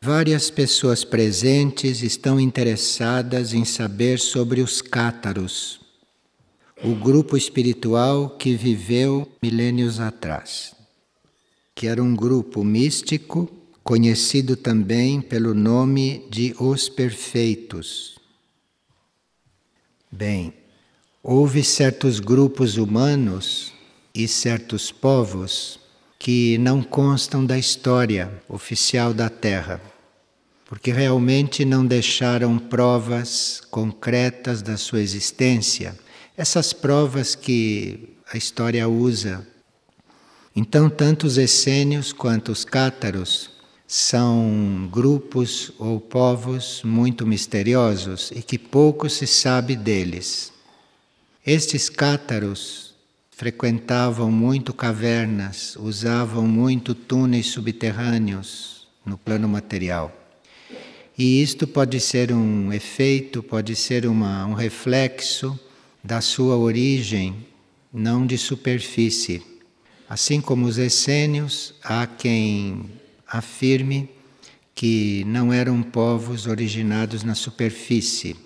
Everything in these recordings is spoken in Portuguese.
várias pessoas presentes estão interessadas em saber sobre os cátaros, o grupo espiritual que viveu milênios atrás, que era um grupo místico conhecido também pelo nome de Os Perfeitos. Bem, houve certos grupos humanos e certos povos que não constam da história oficial da Terra, porque realmente não deixaram provas concretas da sua existência, essas provas que a história usa. Então, tanto os essênios quanto os cátaros são grupos ou povos muito misteriosos e que pouco se sabe deles. Estes cátaros frequentavam muito cavernas, usavam muito túneis subterrâneos no plano material. E isto pode ser um efeito, pode ser uma, um reflexo da sua origem, não de superfície. Assim como os essênios, há quem afirme que não eram povos originados na superfície.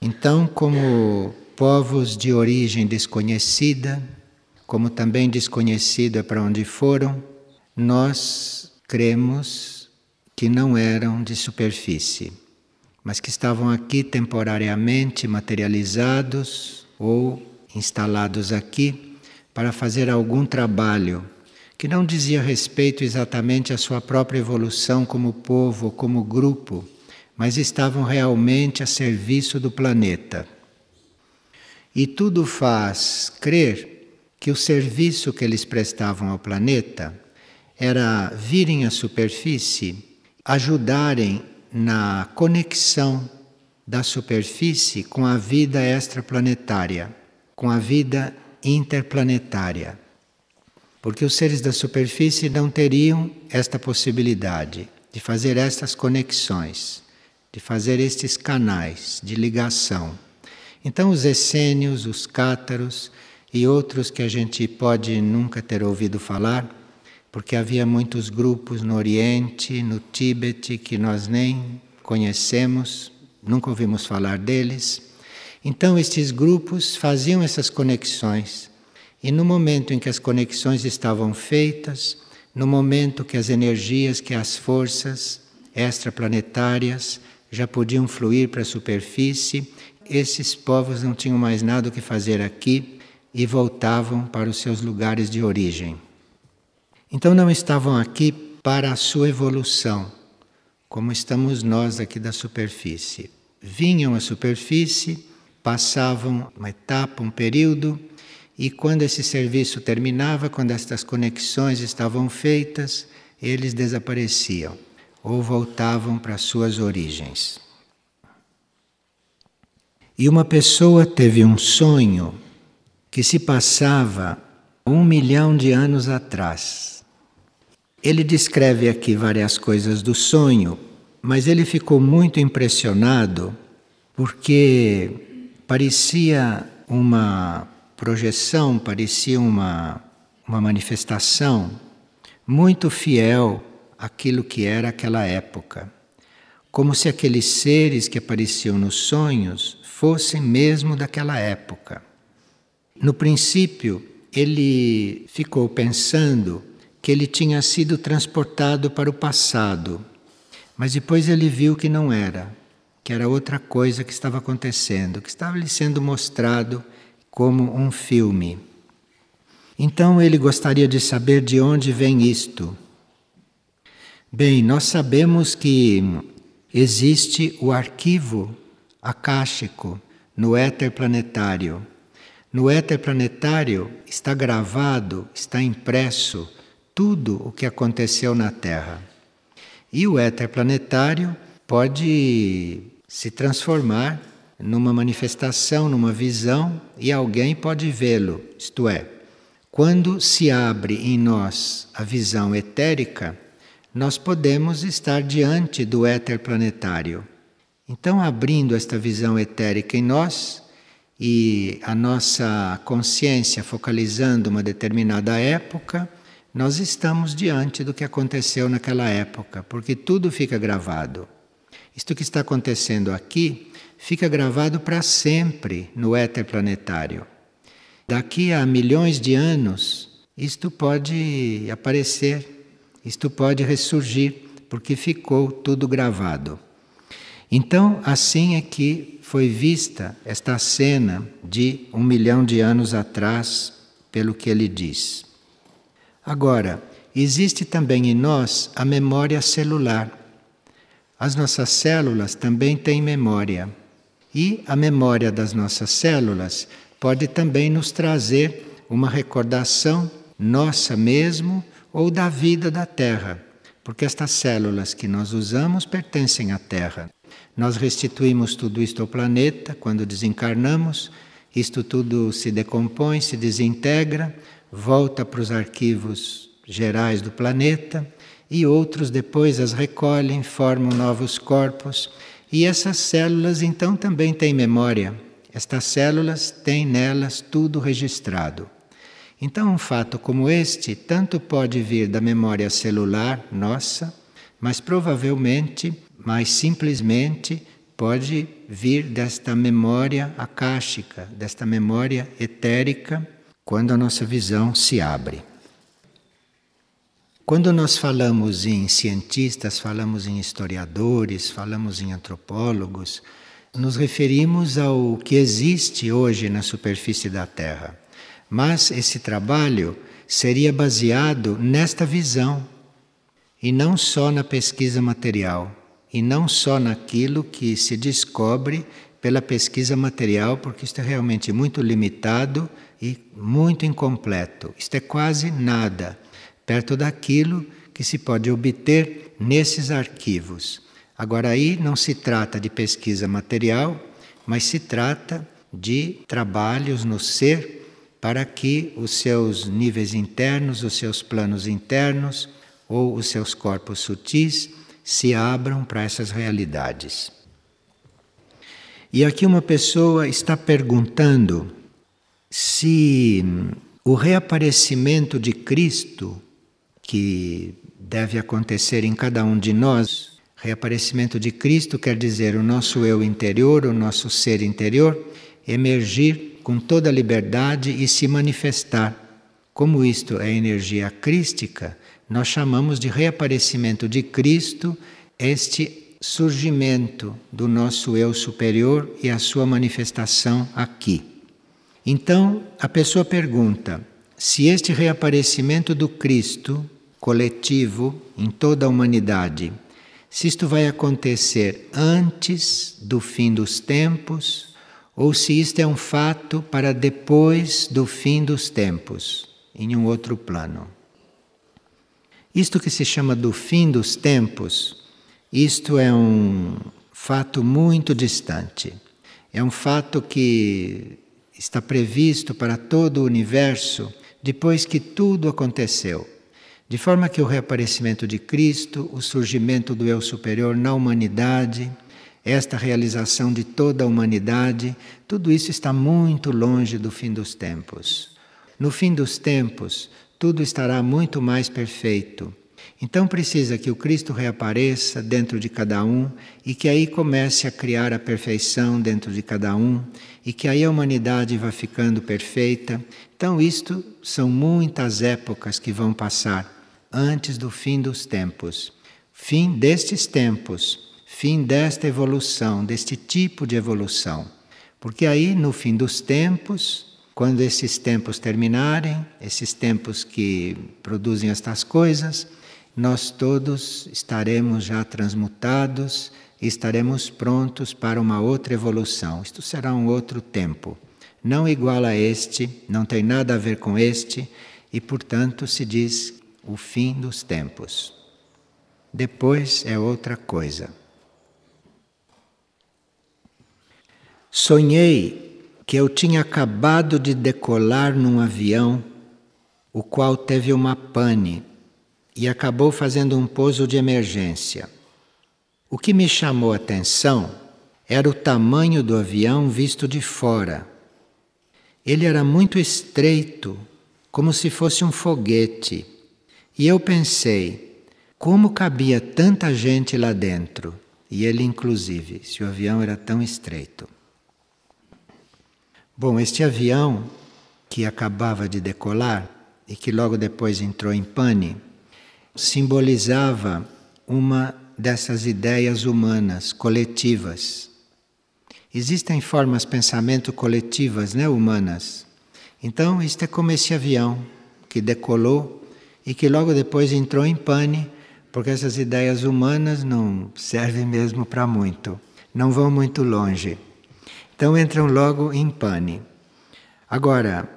Então, como povos de origem desconhecida, como também desconhecida para onde foram, nós cremos que não eram de superfície, mas que estavam aqui temporariamente materializados ou instalados aqui para fazer algum trabalho que não dizia respeito exatamente à sua própria evolução como povo, como grupo, mas estavam realmente a serviço do planeta. E tudo faz crer que o serviço que eles prestavam ao planeta era virem à superfície, ajudarem na conexão da superfície com a vida extraplanetária, com a vida interplanetária porque os seres da superfície não teriam esta possibilidade de fazer estas conexões, de fazer estes canais de ligação. Então, os essênios, os cátaros e outros que a gente pode nunca ter ouvido falar, porque havia muitos grupos no Oriente, no Tíbete, que nós nem conhecemos, nunca ouvimos falar deles. Então, estes grupos faziam essas conexões e no momento em que as conexões estavam feitas, no momento que as energias, que as forças extraplanetárias já podiam fluir para a superfície, esses povos não tinham mais nada o que fazer aqui e voltavam para os seus lugares de origem. Então não estavam aqui para a sua evolução, como estamos nós aqui da superfície. Vinham à superfície, passavam uma etapa, um período, e quando esse serviço terminava, quando estas conexões estavam feitas, eles desapareciam ou voltavam para suas origens. E uma pessoa teve um sonho que se passava um milhão de anos atrás. Ele descreve aqui várias coisas do sonho, mas ele ficou muito impressionado porque parecia uma projeção parecia uma, uma manifestação muito fiel àquilo que era aquela época. Como se aqueles seres que apareciam nos sonhos fossem mesmo daquela época. No princípio, ele ficou pensando que ele tinha sido transportado para o passado, mas depois ele viu que não era, que era outra coisa que estava acontecendo, que estava lhe sendo mostrado como um filme. Então ele gostaria de saber de onde vem isto. Bem, nós sabemos que existe o arquivo akáshico no éter planetário. No éter planetário está gravado, está impresso tudo o que aconteceu na Terra. E o éter planetário pode se transformar numa manifestação, numa visão, e alguém pode vê-lo. Isto é, quando se abre em nós a visão etérica, nós podemos estar diante do éter planetário. Então, abrindo esta visão etérica em nós e a nossa consciência focalizando uma determinada época, nós estamos diante do que aconteceu naquela época, porque tudo fica gravado. Isto que está acontecendo aqui fica gravado para sempre no éter planetário. Daqui a milhões de anos, isto pode aparecer, isto pode ressurgir, porque ficou tudo gravado. Então, assim é que foi vista esta cena de um milhão de anos atrás, pelo que ele diz. Agora, existe também em nós a memória celular. As nossas células também têm memória. E a memória das nossas células pode também nos trazer uma recordação nossa mesmo ou da vida da Terra, porque estas células que nós usamos pertencem à Terra. Nós restituímos tudo isto ao planeta quando desencarnamos, isto tudo se decompõe, se desintegra, volta para os arquivos gerais do planeta e outros depois as recolhem, formam novos corpos. E essas células então também têm memória. Estas células têm nelas tudo registrado. Então, um fato como este tanto pode vir da memória celular nossa, mas provavelmente, mais simplesmente, pode vir desta memória akáshica, desta memória etérica, quando a nossa visão se abre. Quando nós falamos em cientistas, falamos em historiadores, falamos em antropólogos, nos referimos ao que existe hoje na superfície da Terra. Mas esse trabalho seria baseado nesta visão e não só na pesquisa material, e não só naquilo que se descobre pela pesquisa material, porque isto é realmente muito limitado e muito incompleto. Isto é quase nada perto daquilo que se pode obter nesses arquivos. Agora, aí não se trata de pesquisa material, mas se trata de trabalhos no ser para que os seus níveis internos, os seus planos internos ou os seus corpos sutis se abram para essas realidades. E aqui uma pessoa está perguntando se o reaparecimento de Cristo que deve acontecer em cada um de nós. Reaparecimento de Cristo quer dizer o nosso eu interior, o nosso ser interior, emergir com toda a liberdade e se manifestar. Como isto é energia crística, nós chamamos de reaparecimento de Cristo este surgimento do nosso eu superior e a sua manifestação aqui. Então, a pessoa pergunta: se este reaparecimento do Cristo coletivo em toda a humanidade. Se isto vai acontecer antes do fim dos tempos ou se isto é um fato para depois do fim dos tempos, em um outro plano. Isto que se chama do fim dos tempos, isto é um fato muito distante. É um fato que está previsto para todo o universo depois que tudo aconteceu. De forma que o reaparecimento de Cristo, o surgimento do eu superior na humanidade, esta realização de toda a humanidade, tudo isso está muito longe do fim dos tempos. No fim dos tempos, tudo estará muito mais perfeito. Então precisa que o Cristo reapareça dentro de cada um e que aí comece a criar a perfeição dentro de cada um e que aí a humanidade vá ficando perfeita. Então isto são muitas épocas que vão passar antes do fim dos tempos. Fim destes tempos, fim desta evolução, deste tipo de evolução. Porque aí, no fim dos tempos, quando esses tempos terminarem, esses tempos que produzem estas coisas, nós todos estaremos já transmutados e estaremos prontos para uma outra evolução. Isto será um outro tempo. Não igual a este, não tem nada a ver com este, e portanto se diz o fim dos tempos. Depois é outra coisa. Sonhei que eu tinha acabado de decolar num avião, o qual teve uma pane e acabou fazendo um pouso de emergência. O que me chamou a atenção era o tamanho do avião visto de fora. Ele era muito estreito, como se fosse um foguete E eu pensei, como cabia tanta gente lá dentro? E ele, inclusive, se o avião era tão estreito. Bom, este avião que acabava de decolar e que logo depois entrou em pane, simbolizava uma dessas ideias humanas coletivas. Existem formas de pensamento coletivas, né, humanas. Então, isto é como esse avião que decolou e que logo depois entrou em pane, porque essas ideias humanas não servem mesmo para muito, não vão muito longe. Então entram logo em pane. Agora,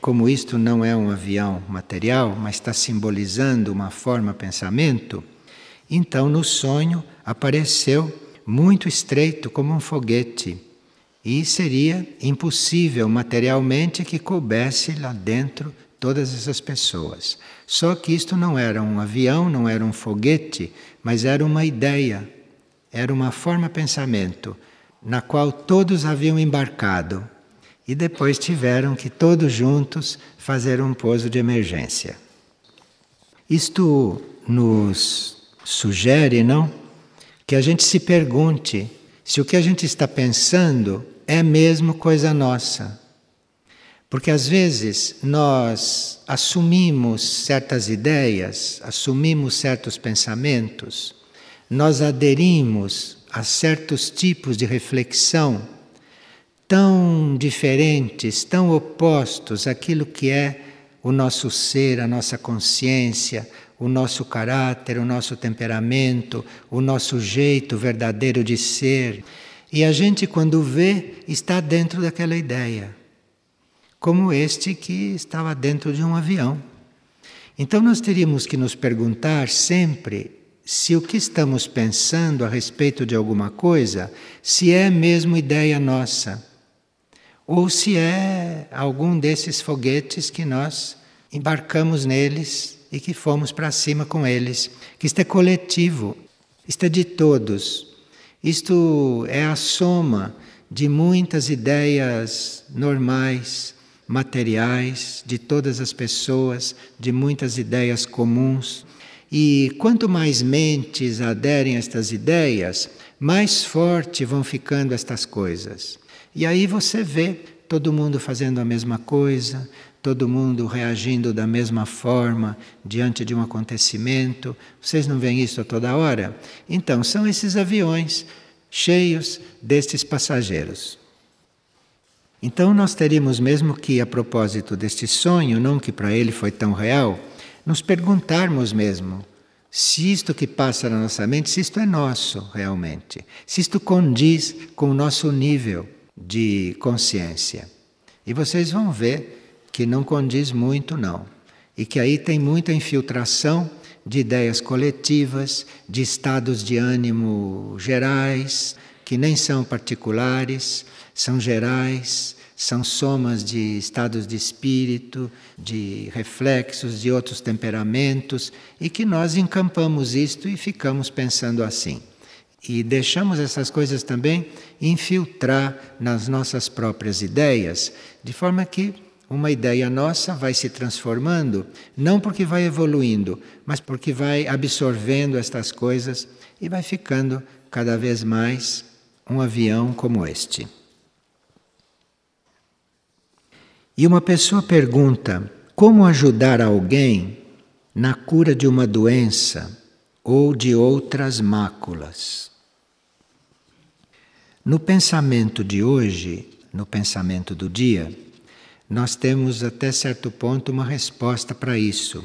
como isto não é um avião material, mas está simbolizando uma forma pensamento, então no sonho apareceu muito estreito como um foguete. E seria impossível materialmente que coubesse lá dentro todas essas pessoas. Só que isto não era um avião, não era um foguete, mas era uma ideia, era uma forma pensamento na qual todos haviam embarcado e depois tiveram que todos juntos fazer um pouso de emergência. Isto nos sugere, não? Que a gente se pergunte se o que a gente está pensando é mesmo coisa nossa. Porque às vezes nós assumimos certas ideias, assumimos certos pensamentos, nós aderimos a certos tipos de reflexão tão diferentes, tão opostos àquilo que é o nosso ser, a nossa consciência, o nosso caráter, o nosso temperamento, o nosso jeito verdadeiro de ser. E a gente, quando vê, está dentro daquela ideia, como este que estava dentro de um avião. Então, nós teríamos que nos perguntar sempre se o que estamos pensando a respeito de alguma coisa, se é mesmo ideia nossa ou se é algum desses foguetes que nós embarcamos neles e que fomos para cima com eles. Que isto é coletivo, isto é de todos. Isto é a soma de muitas ideias normais, materiais, de todas as pessoas, de muitas ideias comuns. E quanto mais mentes aderem a estas ideias, mais forte vão ficando estas coisas. E aí você vê todo mundo fazendo a mesma coisa, todo mundo reagindo da mesma forma diante de um acontecimento. Vocês não veem isso a toda hora? Então, são esses aviões cheios destes passageiros. Então, nós teríamos mesmo que, a propósito deste sonho, não que para ele foi tão real, nos perguntarmos mesmo se isto que passa na nossa mente, se isto é nosso realmente, se isto condiz com o nosso nível de consciência. E vocês vão ver que não condiz muito, não. E que aí tem muita infiltração de ideias coletivas, de estados de ânimo gerais, que nem são particulares, são gerais, são somas de estados de espírito, de reflexos de outros temperamentos, e que nós encampamos isto e ficamos pensando assim. E deixamos essas coisas também infiltrar nas nossas próprias ideias, de forma que uma ideia nossa vai se transformando, não porque vai evoluindo, mas porque vai absorvendo estas coisas e vai ficando cada vez mais um avião como este. E uma pessoa pergunta: como ajudar alguém na cura de uma doença ou de outras máculas? No pensamento de hoje, no pensamento do dia, nós temos até certo ponto uma resposta para isso.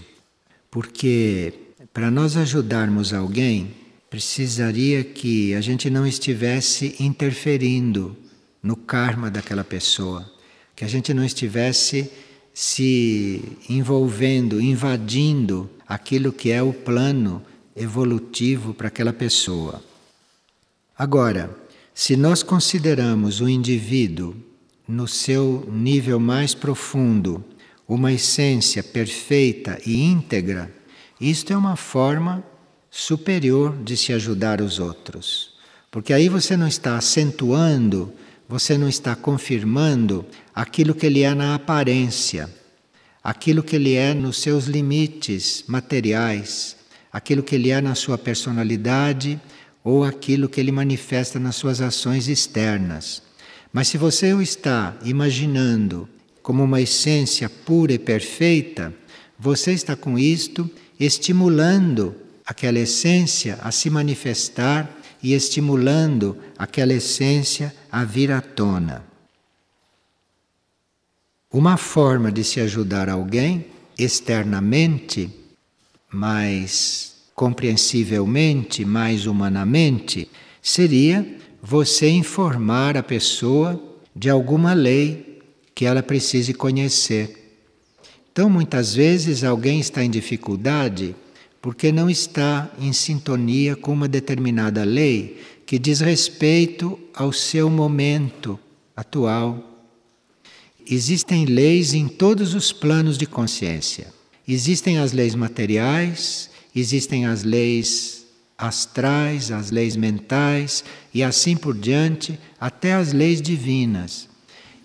Porque para nós ajudarmos alguém, precisaria que a gente não estivesse interferindo no karma daquela pessoa, que a gente não estivesse se envolvendo, invadindo aquilo que é o plano evolutivo para aquela pessoa. Agora, se nós consideramos o indivíduo no seu nível mais profundo uma essência perfeita e íntegra, isto é uma forma superior de se ajudar os outros. Porque aí você não está acentuando, você não está confirmando aquilo que ele é na aparência. aquilo que ele é nos seus limites materiais, aquilo que ele é na sua personalidade ou aquilo que ele manifesta nas suas ações externas. Mas se você o está imaginando como uma essência pura e perfeita, você está com isto estimulando aquela essência a se manifestar e estimulando aquela essência a vir à tona. Uma forma de se ajudar alguém externamente, mais compreensivelmente, mais humanamente, seria você informar a pessoa de alguma lei que ela precise conhecer. Então, muitas vezes, alguém está em dificuldade porque não está em sintonia com uma determinada lei que diz respeito ao seu momento atual Existem leis em todos os planos de consciência. Existem as leis materiais, existem as leis astrais, as leis mentais e assim por diante, até as leis divinas.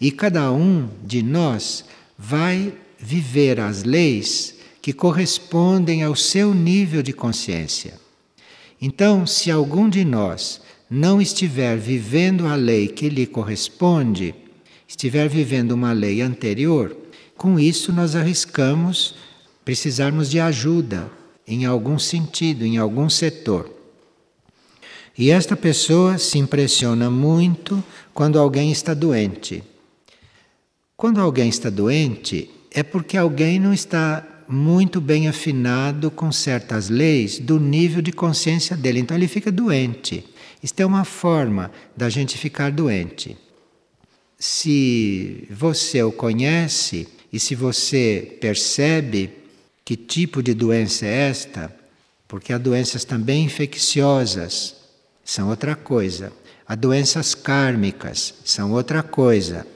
E cada um de nós vai viver as leis que correspondem ao seu nível de consciência. Então, se algum de nós não estiver vivendo a lei que lhe corresponde, estiver vivendo uma lei anterior, com isso nós arriscamos precisarmos de ajuda em algum sentido, em algum setor. E esta pessoa se impressiona muito quando alguém está doente. Quando alguém está doente, é porque alguém não está muito bem afinado com certas leis do nível de consciência dele. Então ele fica doente. Isto é uma forma da gente ficar doente se você o conhece e se você percebe que tipo de doença é esta, porque há doenças também infecciosas, são outra coisa. Há doenças kármicas, são outra coisa.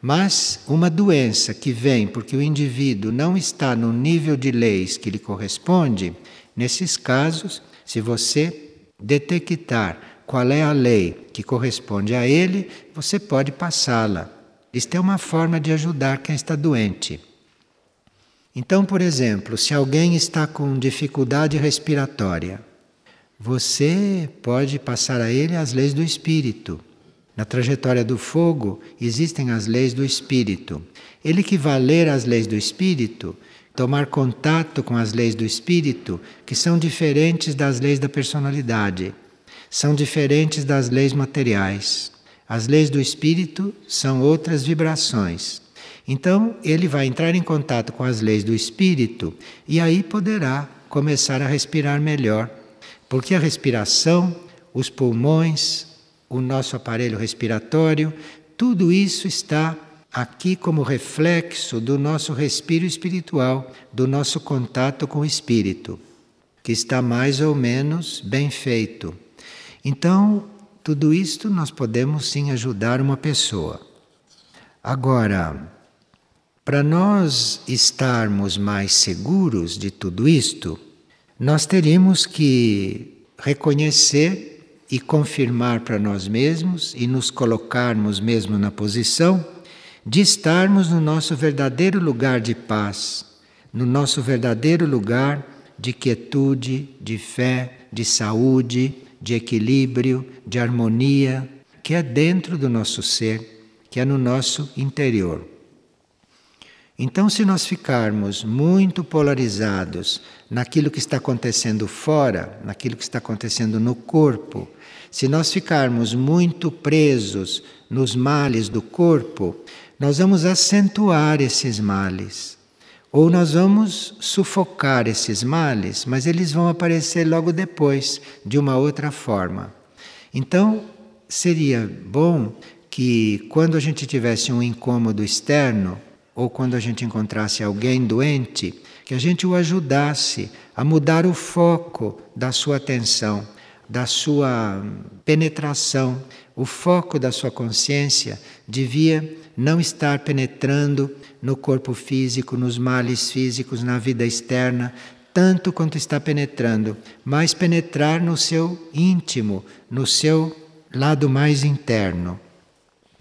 Mas uma doença que vem porque o indivíduo não está no nível de leis que lhe corresponde, nesses casos, se você detectar qual é a lei que corresponde a ele, você pode passá-la. Isto é uma forma de ajudar quem está doente. Então, por exemplo, se alguém está com dificuldade respiratória, você pode passar a ele as leis do espírito. Na trajetória do fogo existem as leis do espírito. Ele que vai ler as leis do espírito, tomar contato com as leis do espírito, que são diferentes das leis da personalidade são diferentes das leis materiais. As leis do espírito são outras vibrações. Então, ele vai entrar em contato com as leis do espírito e aí poderá começar a respirar melhor. Porque a respiração, os pulmões, o nosso aparelho respiratório, tudo isso está aqui como reflexo do nosso respiro espiritual, do nosso contato com o espírito, que está mais ou menos bem feito. Então, tudo isto nós podemos sim ajudar uma pessoa. Agora, para nós estarmos mais seguros de tudo isto, nós teríamos que reconhecer e confirmar para nós mesmos e nos colocarmos mesmo na posição de estarmos no nosso verdadeiro lugar de paz, no nosso verdadeiro lugar de quietude, de fé, de saúde, de equilíbrio, de harmonia, que é dentro do nosso ser, que é no nosso interior. Então, se nós ficarmos muito polarizados naquilo que está acontecendo fora, naquilo que está acontecendo no corpo, se nós ficarmos muito presos nos males do corpo, nós vamos acentuar esses males. Ou nós vamos sufocar esses males, mas eles vão aparecer logo depois, de uma outra forma. Então, seria bom que quando a gente tivesse um incômodo externo, ou quando a gente encontrasse alguém doente, que a gente o ajudasse a mudar o foco da sua atenção, da sua penetração. O foco da sua consciência devia não estar penetrando no corpo físico, nos males físicos, na vida externa, tanto quanto está penetrando, mas penetrar no seu íntimo, no seu lado mais interno.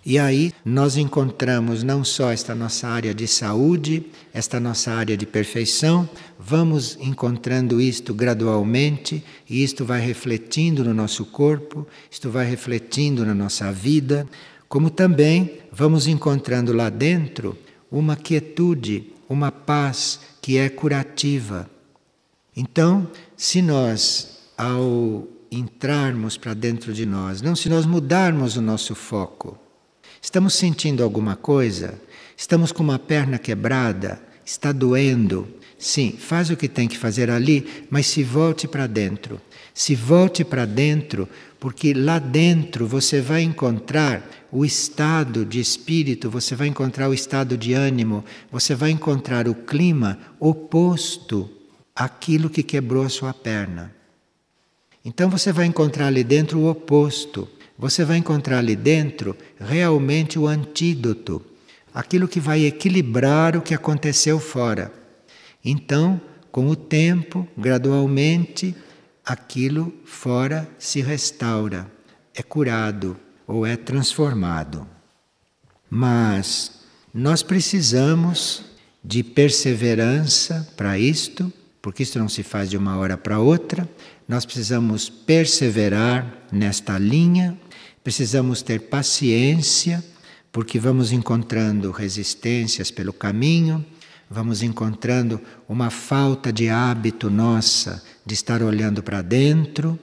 E aí nós encontramos não só esta nossa área de saúde, esta nossa área de perfeição, vamos encontrando isto gradualmente e isto vai refletindo no nosso corpo, isto vai refletindo na nossa vida, como também vamos encontrando lá dentro uma quietude, uma paz que é curativa. Então, se nós, ao entrarmos para dentro de nós, não se nós mudarmos o nosso foco, Estamos sentindo alguma coisa? Estamos com uma perna quebrada? Está doendo? Sim, faz o que tem que fazer ali, mas se volte para dentro. Se volte para dentro, porque lá dentro você vai encontrar o estado de espírito, você vai encontrar o estado de ânimo, você vai encontrar o clima oposto àquilo que quebrou a sua perna. Então você vai encontrar ali dentro o oposto você vai encontrar ali dentro realmente o antídoto, aquilo que vai equilibrar o que aconteceu fora. Então, com o tempo, gradualmente, aquilo fora se restaura, é curado ou é transformado. Mas nós precisamos de perseverança para isto, porque isto não se faz de uma hora para outra. Nós precisamos perseverar nesta linha Precisamos ter paciência, porque vamos encontrando resistências pelo caminho, vamos encontrando uma falta de hábito nossa de estar olhando para dentro,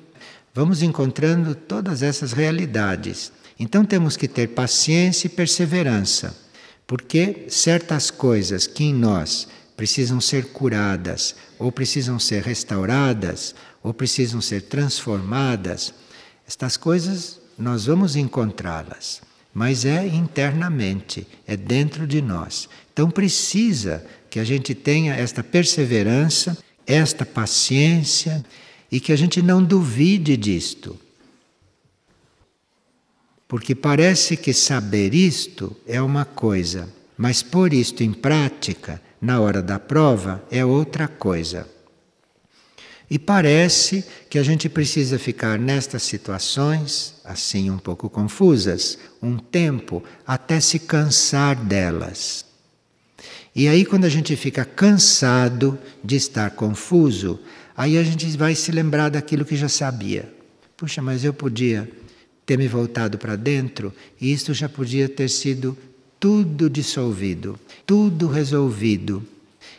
vamos encontrando todas essas realidades. Então temos que ter paciência e perseverança, porque certas coisas que em nós precisam ser curadas, ou precisam ser restauradas, ou precisam ser transformadas, estas coisas nós vamos encontrá-las, mas é internamente, é dentro de nós. Então precisa que a gente tenha esta perseverança, esta paciência e que a gente não duvide disto. Porque parece que saber isto é uma coisa, mas pôr isto em prática na hora da prova é outra coisa. E parece que a gente precisa ficar nestas situações, assim um pouco confusas, um tempo até se cansar delas. E aí, quando a gente fica cansado de estar confuso, aí a gente vai se lembrar daquilo que já sabia. Puxa, mas eu podia ter me voltado para dentro e isto já podia ter sido tudo dissolvido, tudo resolvido.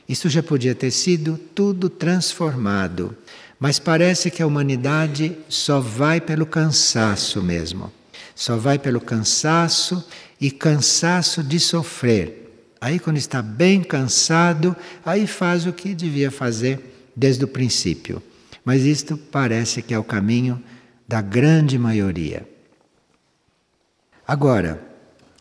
Isso já podia ter sido tudo transformado, mas parece que a humanidade só vai pelo cansaço mesmo. Só vai pelo cansaço e cansaço de sofrer. Aí, quando está bem cansado, aí faz o que devia fazer desde o princípio. Mas isto parece que é o caminho da grande maioria. Agora,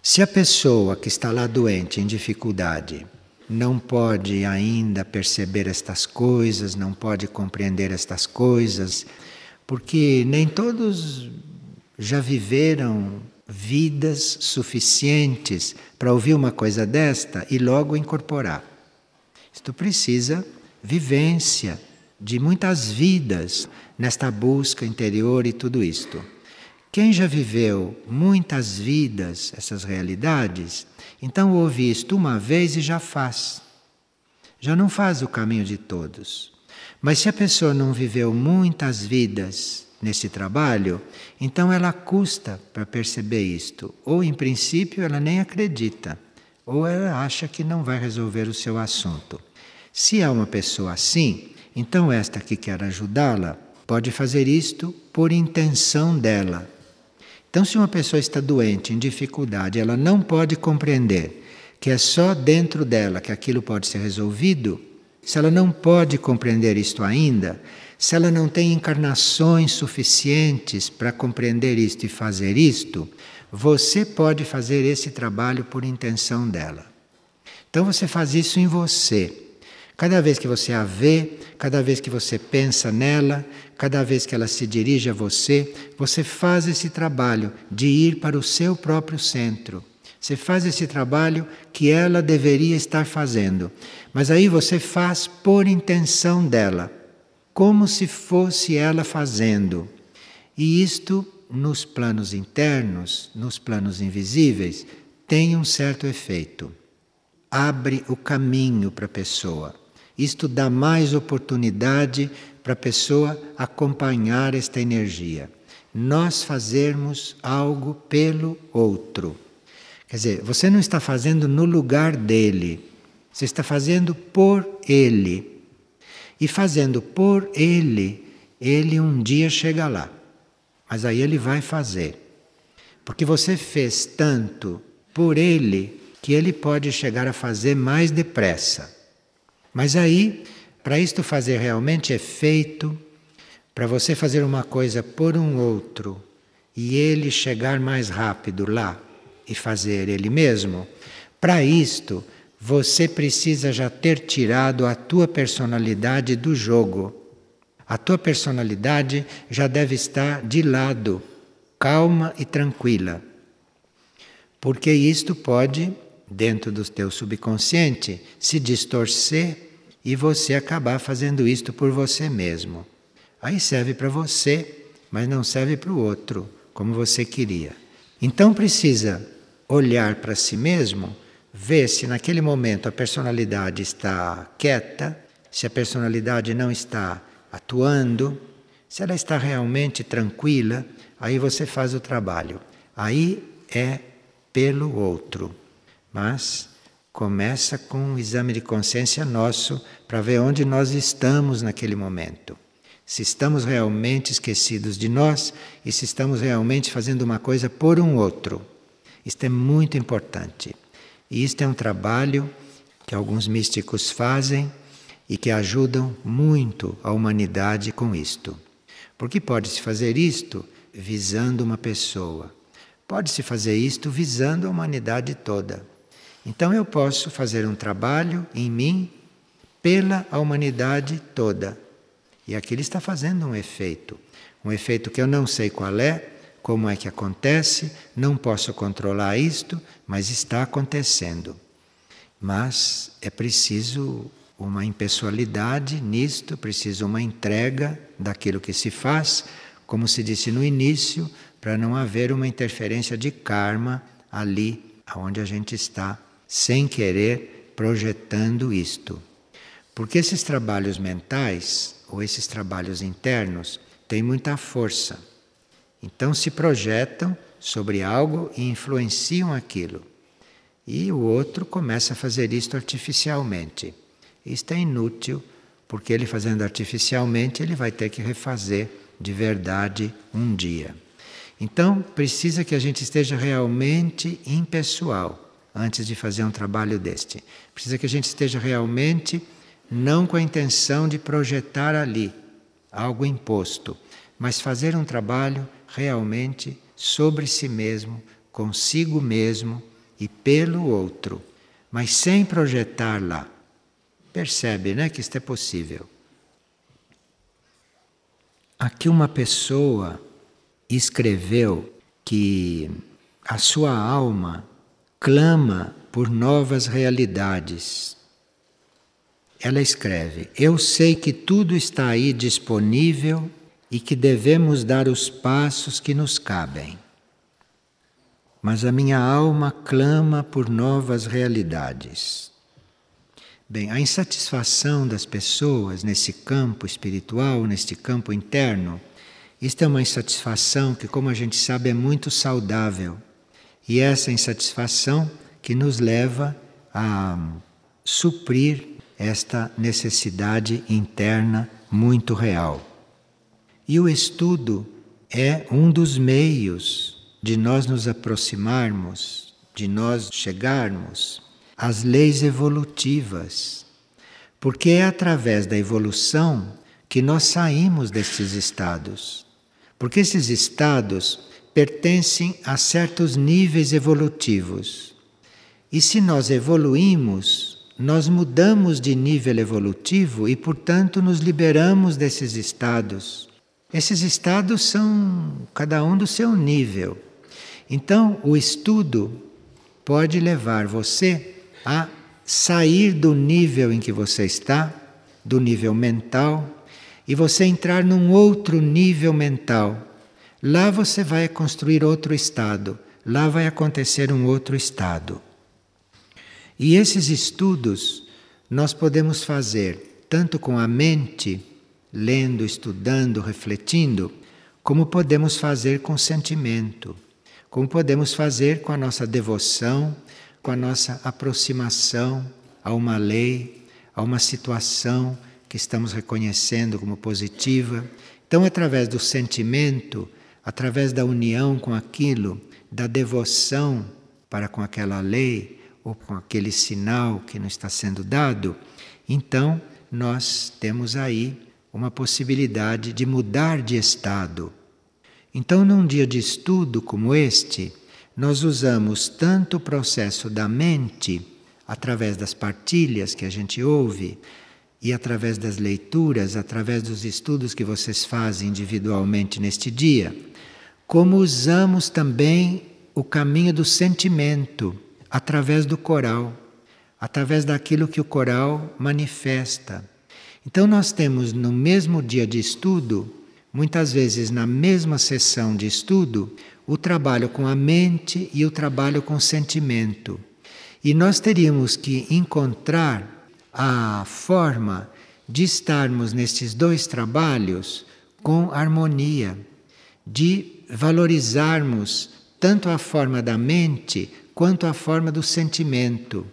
se a pessoa que está lá doente, em dificuldade, não pode ainda perceber estas coisas, não pode compreender estas coisas, porque nem todos já viveram vidas suficientes para ouvir uma coisa desta e logo incorporar. Isto precisa vivência de muitas vidas nesta busca interior e tudo isto. Quem já viveu muitas vidas essas realidades, então ouve isto uma vez e já faz. Já não faz o caminho de todos. Mas se a pessoa não viveu muitas vidas nesse trabalho, então ela custa para perceber isto. Ou em princípio ela nem acredita, ou ela acha que não vai resolver o seu assunto. Se há uma pessoa assim, então esta que quer ajudá-la pode fazer isto por intenção dela, então, se uma pessoa está doente, em dificuldade, ela não pode compreender que é só dentro dela que aquilo pode ser resolvido, se ela não pode compreender isto ainda, se ela não tem encarnações suficientes para compreender isto e fazer isto, você pode fazer esse trabalho por intenção dela. Então você faz isso em você. Cada vez que você a vê, cada vez que você pensa nela, cada vez que ela se dirige a você, você faz esse trabalho de ir para o seu próprio centro. Você faz esse trabalho que ela deveria estar fazendo. Mas aí você faz por intenção dela, como se fosse ela fazendo. E isto nos planos internos, nos planos invisíveis, tem um certo efeito. Abre o caminho para a pessoa. Isto dá mais oportunidade para a pessoa acompanhar esta energia. Nós fazermos algo pelo outro. Quer dizer, você não está fazendo no lugar dele, você está fazendo por ele. E fazendo por ele, ele um dia chega lá. Mas aí ele vai fazer. Porque você fez tanto por ele que ele pode chegar a fazer mais depressa. Mas aí, para isto fazer realmente efeito, para você fazer uma coisa por um outro e ele chegar mais rápido lá e fazer ele mesmo, para isto você precisa já ter tirado a tua personalidade do jogo. A tua personalidade já deve estar de lado, calma e tranquila. Porque isto pode, dentro do teu subconsciente, se distorcer e você acabar fazendo isto por você mesmo. Aí serve para você, mas não serve para o outro, como você queria. Então precisa olhar para si mesmo, ver se naquele momento a personalidade está quieta, se a personalidade não está atuando, se ela está realmente tranquila, aí você faz o trabalho. Aí é pelo outro. Mas começa com um exame de consciência nosso para ver onde nós estamos naquele momento. Se estamos realmente esquecidos de nós e se estamos realmente fazendo uma coisa por um outro. Isto é muito importante. E isto é um trabalho que alguns místicos fazem e que ajudam muito a humanidade com isto. Porque pode-se fazer isto visando uma pessoa, pode-se fazer isto visando a humanidade toda. Então eu posso fazer um trabalho em mim pela humanidade toda. E aqui ele está fazendo um efeito. Um efeito que eu não sei qual é, como é que acontece, não posso controlar isto, mas está acontecendo. Mas é preciso uma impessoalidade nisto, precisa uma entrega daquilo que se faz, como se disse no início, para não haver uma interferência de karma ali onde a gente está, sem querer, projetando isto. Porque esses trabalhos mentais, ou esses trabalhos internos, têm muita força. Então se projetam sobre algo e influenciam aquilo. E o outro começa a fazer isto artificialmente. Isto é inútil, porque ele fazendo artificialmente, ele vai ter que refazer de verdade um dia. Então, precisa que a gente esteja realmente impessoal antes de fazer um trabalho deste. Precisa que a gente esteja realmente não com a intenção de projetar ali algo imposto, mas fazer um trabalho realmente sobre si mesmo, consigo mesmo e pelo outro, mas sem projetar lá. Percebe, né, que isto é possível. Aqui uma pessoa escreveu que a sua alma clama por novas realidades. Ela escreve: Eu sei que tudo está aí disponível e que devemos dar os passos que nos cabem. Mas a minha alma clama por novas realidades. Bem, a insatisfação das pessoas nesse campo espiritual, neste campo interno, isto é uma insatisfação que, como a gente sabe, é muito saudável. E essa insatisfação que nos leva a suprir esta necessidade interna muito real. E o estudo é um dos meios de nós nos aproximarmos, de nós chegarmos as leis evolutivas, porque é através da evolução que nós saímos destes estados. Porque esses estados pertencem a certos níveis evolutivos. E se nós evoluímos, nós mudamos de nível evolutivo e, portanto, nos liberamos desses estados. Esses estados são cada um do seu nível. Então, o estudo pode levar você a sair do nível em que você está, do nível mental, e você entrar num outro nível mental, lá você vai construir outro estado, lá vai acontecer um outro estado. E esses estudos nós podemos fazer tanto com a mente, lendo, estudando, refletindo, como podemos fazer com sentimento, como podemos fazer com a nossa devoção, com a nossa aproximação a uma lei, a uma situação que estamos reconhecendo como positiva. Então, através do sentimento, através da união com aquilo, da devoção para com aquela lei ou com aquele sinal que nos está sendo dado, então nós temos aí uma possibilidade de mudar de estado. Então, num dia de estudo como este, nós usamos tanto o processo da mente, através das partilhas que a gente ouve, e através das leituras, através dos estudos que vocês fazem individualmente neste dia, como usamos também o caminho do sentimento através do coral, através daquilo que o coral manifesta. Então, nós temos no mesmo dia de estudo, muitas vezes na mesma sessão de estudo, o trabalho com a mente e o trabalho com o sentimento. E nós teríamos que encontrar a forma de estarmos nestes dois trabalhos com harmonia, de valorizarmos tanto a forma da mente quanto a forma do sentimento.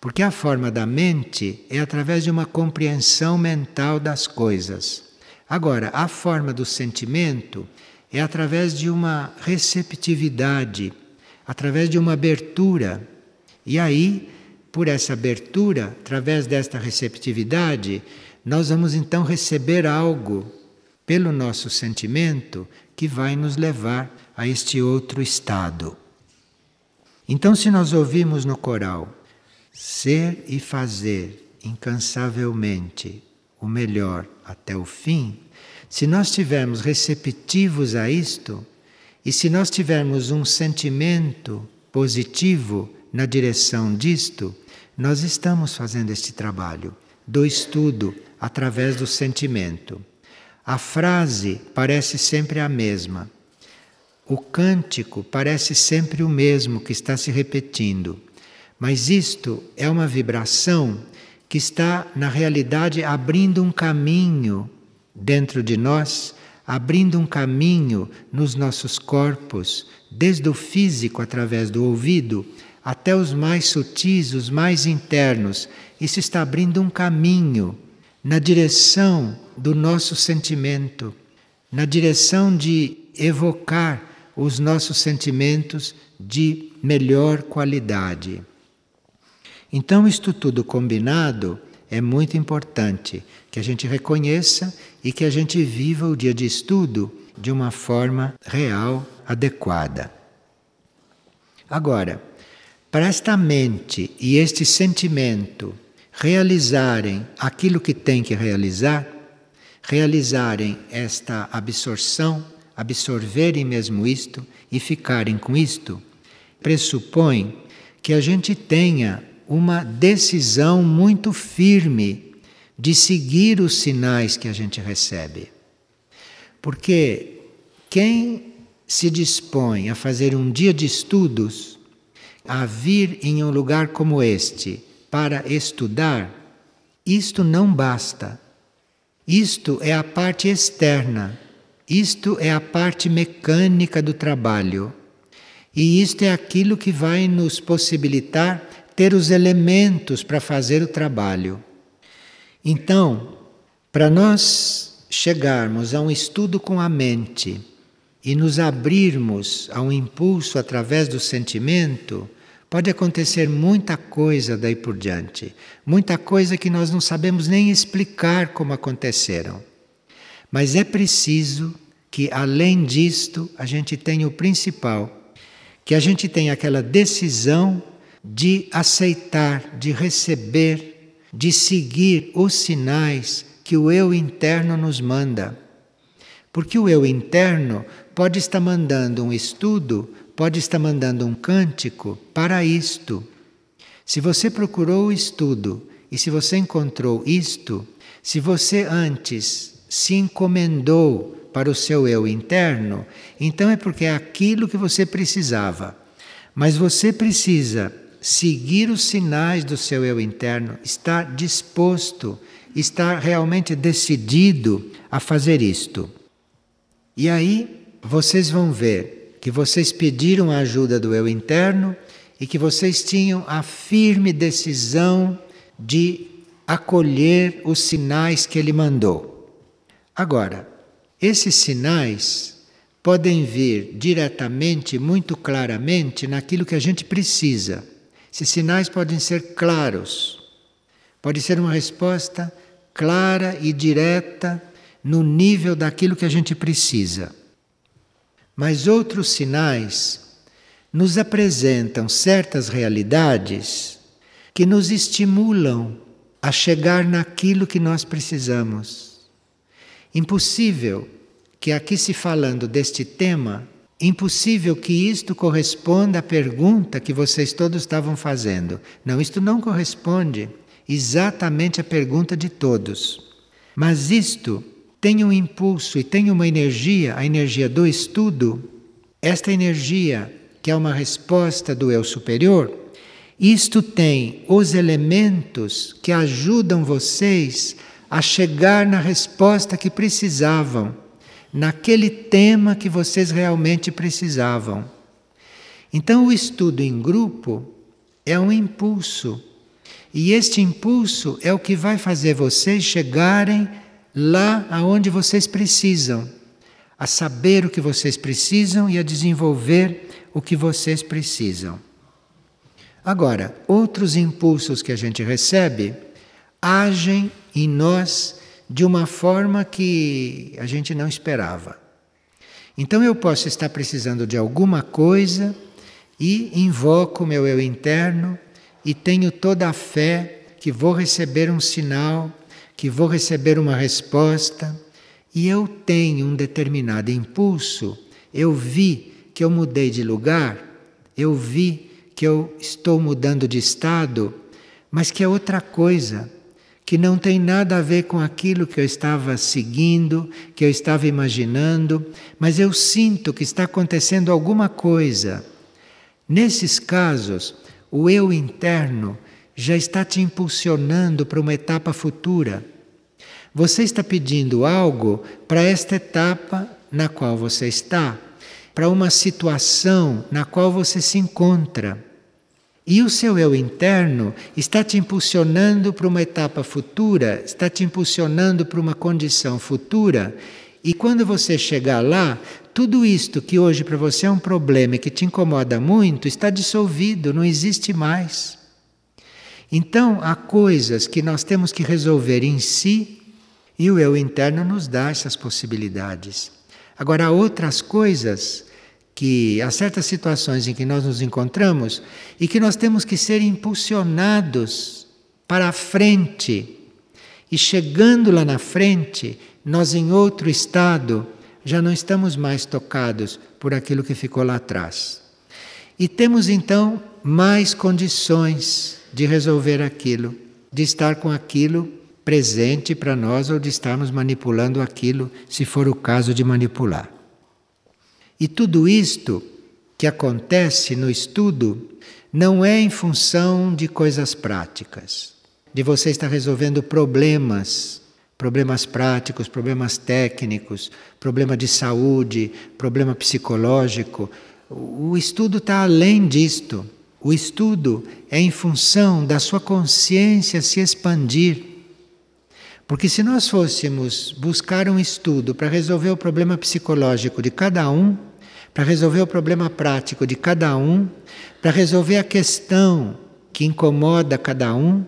Porque a forma da mente é através de uma compreensão mental das coisas. Agora, a forma do sentimento é através de uma receptividade, através de uma abertura. E aí por essa abertura, através desta receptividade, nós vamos então receber algo pelo nosso sentimento que vai nos levar a este outro estado. Então, se nós ouvimos no coral ser e fazer incansavelmente o melhor até o fim, se nós estivermos receptivos a isto, e se nós tivermos um sentimento positivo na direção disto, nós estamos fazendo este trabalho do estudo através do sentimento. A frase parece sempre a mesma. O cântico parece sempre o mesmo que está se repetindo. Mas isto é uma vibração que está, na realidade, abrindo um caminho dentro de nós, abrindo um caminho nos nossos corpos, desde o físico através do ouvido até os mais sutis, os mais internos. Isso está abrindo um caminho na direção do nosso sentimento, na direção de evocar os nossos sentimentos de melhor qualidade. Então, isto tudo combinado é muito importante que a gente reconheça e que a gente viva o dia de estudo de uma forma real, adequada. Agora, para esta mente e este sentimento realizarem aquilo que tem que realizar, realizarem esta absorção, absorverem mesmo isto e ficarem com isto, pressupõe que a gente tenha uma decisão muito firme de seguir os sinais que a gente recebe. Porque quem se dispõe a fazer um dia de estudos a vir em um lugar como este para estudar, isto não basta. Isto é a parte externa, isto é a parte mecânica do trabalho. E isto é aquilo que vai nos possibilitar ter os elementos para fazer o trabalho. Então, para nós chegarmos a um estudo com a mente, e nos abrirmos a um impulso através do sentimento, pode acontecer muita coisa daí por diante, muita coisa que nós não sabemos nem explicar como aconteceram. Mas é preciso que, além disto, a gente tenha o principal, que a gente tenha aquela decisão de aceitar, de receber, de seguir os sinais que o eu interno nos manda. Porque o eu interno pode estar mandando um estudo, pode estar mandando um cântico para isto. Se você procurou o estudo e se você encontrou isto, se você antes se encomendou para o seu eu interno, então é porque é aquilo que você precisava. Mas você precisa seguir os sinais do seu eu interno, estar disposto, estar realmente decidido a fazer isto. E aí vocês vão ver que vocês pediram a ajuda do eu interno e que vocês tinham a firme decisão de acolher os sinais que ele mandou. Agora, esses sinais podem vir diretamente, muito claramente, naquilo que a gente precisa. Esses sinais podem ser claros. Pode ser uma resposta clara e direta no nível daquilo que a gente precisa. Mas outros sinais nos apresentam certas realidades que nos estimulam a chegar naquilo que nós precisamos. Impossível que aqui se falando deste tema, impossível que isto corresponda à pergunta que vocês todos estavam fazendo. Não, isto não corresponde exatamente à pergunta de todos. Mas isto tem um impulso e tem uma energia, a energia do estudo, esta energia que é uma resposta do eu superior, isto tem os elementos que ajudam vocês a chegar na resposta que precisavam, naquele tema que vocês realmente precisavam. Então, o estudo em grupo é um impulso, e este impulso é o que vai fazer vocês chegarem lá aonde vocês precisam, a saber o que vocês precisam e a desenvolver o que vocês precisam. Agora, outros impulsos que a gente recebe agem em nós de uma forma que a gente não esperava. Então eu posso estar precisando de alguma coisa e invoco meu eu interno e tenho toda a fé que vou receber um sinal que vou receber uma resposta e eu tenho um determinado impulso, eu vi que eu mudei de lugar, eu vi que eu estou mudando de estado, mas que é outra coisa, que não tem nada a ver com aquilo que eu estava seguindo, que eu estava imaginando, mas eu sinto que está acontecendo alguma coisa. Nesses casos, o eu interno já está te impulsionando para uma etapa futura. Você está pedindo algo para esta etapa na qual você está, para uma situação na qual você se encontra. E o seu eu interno está te impulsionando para uma etapa futura, está te impulsionando para uma condição futura. E quando você chegar lá, tudo isto que hoje para você é um problema e que te incomoda muito está dissolvido, não existe mais. Então, há coisas que nós temos que resolver em si e o eu interno nos dá essas possibilidades. Agora, há outras coisas que há certas situações em que nós nos encontramos e que nós temos que ser impulsionados para a frente. E chegando lá na frente, nós em outro estado já não estamos mais tocados por aquilo que ficou lá atrás. E temos então mais condições de resolver aquilo, de estar com aquilo presente para nós ou de estarmos manipulando aquilo, se for o caso de manipular. E tudo isto que acontece no estudo não é em função de coisas práticas, de você estar resolvendo problemas, problemas práticos, problemas técnicos, problema de saúde, problema psicológico. O estudo está além disto. O estudo é em função da sua consciência se expandir porque se nós fôssemos buscar um estudo para resolver o problema psicológico de cada um, para resolver o problema prático de cada um, para resolver a questão que incomoda cada um,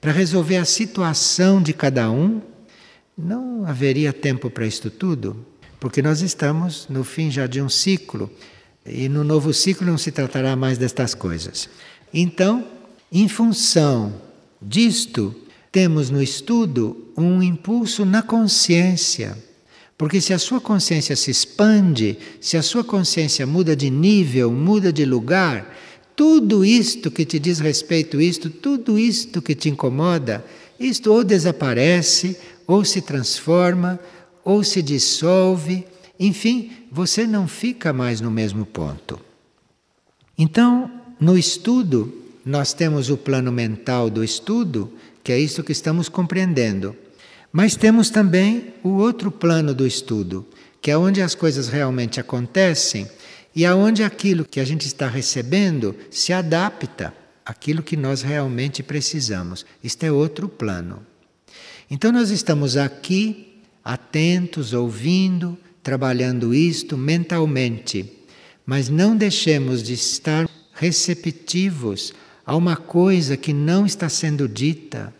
para resolver a situação de cada um, não haveria tempo para isto tudo, porque nós estamos no fim já de um ciclo e no novo ciclo não se tratará mais destas coisas. Então, em função disto, temos no estudo um impulso na consciência. Porque se a sua consciência se expande, se a sua consciência muda de nível, muda de lugar, tudo isto que te diz respeito isto, tudo isto que te incomoda, isto ou desaparece ou se transforma, ou se dissolve, enfim, você não fica mais no mesmo ponto. Então, no estudo, nós temos o plano mental do estudo, que é isso que estamos compreendendo. Mas temos também o outro plano do estudo, que é onde as coisas realmente acontecem e aonde aquilo que a gente está recebendo se adapta àquilo que nós realmente precisamos. Isto é outro plano. Então nós estamos aqui atentos, ouvindo, trabalhando isto mentalmente, mas não deixemos de estar receptivos a uma coisa que não está sendo dita,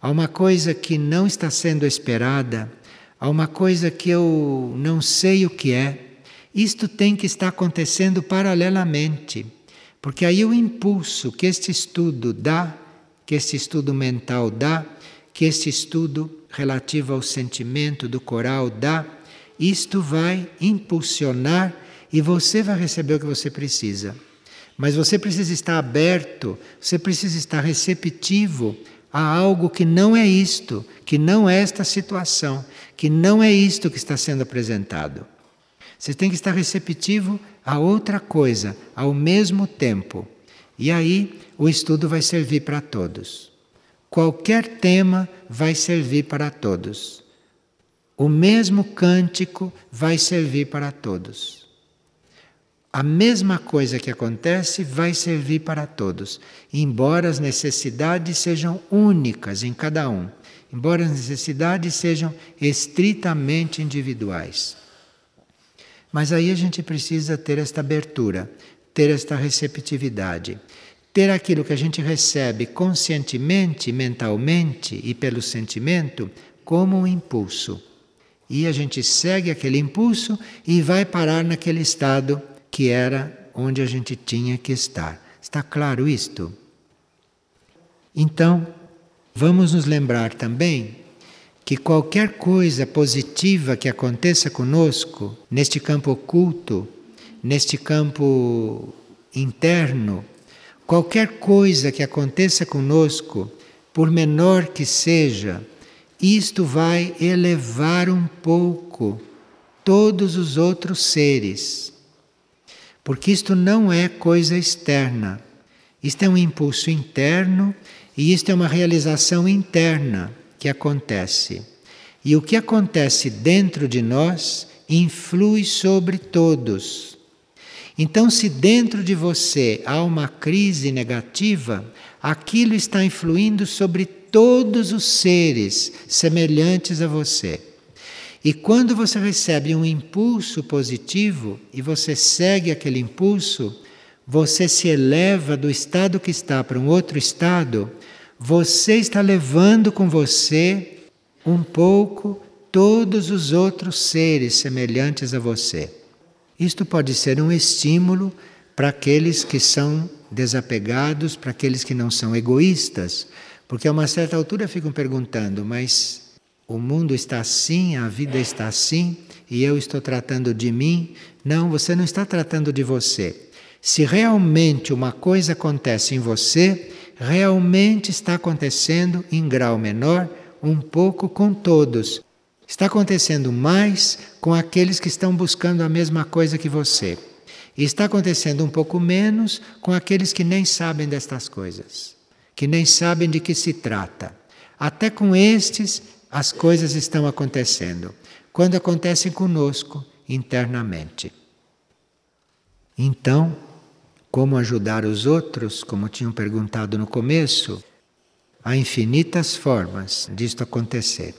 a uma coisa que não está sendo esperada, a uma coisa que eu não sei o que é. Isto tem que estar acontecendo paralelamente, porque aí o impulso que este estudo dá, que este estudo mental dá, que este estudo relativo ao sentimento do coral dá, isto vai impulsionar e você vai receber o que você precisa. Mas você precisa estar aberto, você precisa estar receptivo a algo que não é isto, que não é esta situação, que não é isto que está sendo apresentado. Você tem que estar receptivo a outra coisa ao mesmo tempo. E aí o estudo vai servir para todos. Qualquer tema vai servir para todos. O mesmo cântico vai servir para todos. A mesma coisa que acontece vai servir para todos, embora as necessidades sejam únicas em cada um, embora as necessidades sejam estritamente individuais. Mas aí a gente precisa ter esta abertura, ter esta receptividade, ter aquilo que a gente recebe conscientemente, mentalmente e pelo sentimento como um impulso. E a gente segue aquele impulso e vai parar naquele estado que era onde a gente tinha que estar. Está claro isto? Então, vamos nos lembrar também que qualquer coisa positiva que aconteça conosco, neste campo oculto, neste campo interno, qualquer coisa que aconteça conosco, por menor que seja, isto vai elevar um pouco todos os outros seres. Porque isto não é coisa externa. Isto é um impulso interno e isto é uma realização interna que acontece. E o que acontece dentro de nós influi sobre todos. Então, se dentro de você há uma crise negativa, aquilo está influindo sobre todos os seres semelhantes a você. E quando você recebe um impulso positivo e você segue aquele impulso, você se eleva do estado que está para um outro estado você está levando com você um pouco todos os outros seres semelhantes a você. Isto pode ser um estímulo para aqueles que são desapegados, para aqueles que não são egoístas, porque a uma certa altura ficam perguntando: mas o mundo está assim, a vida está assim, e eu estou tratando de mim? Não, você não está tratando de você. Se realmente uma coisa acontece em você, realmente está acontecendo em grau menor, um pouco com todos. Está acontecendo mais com aqueles que estão buscando a mesma coisa que você. E está acontecendo um pouco menos com aqueles que nem sabem destas coisas, que nem sabem de que se trata. Até com estes as coisas estão acontecendo, quando acontecem conosco internamente. Então, como ajudar os outros, como tinham perguntado no começo, há infinitas formas disto acontecer.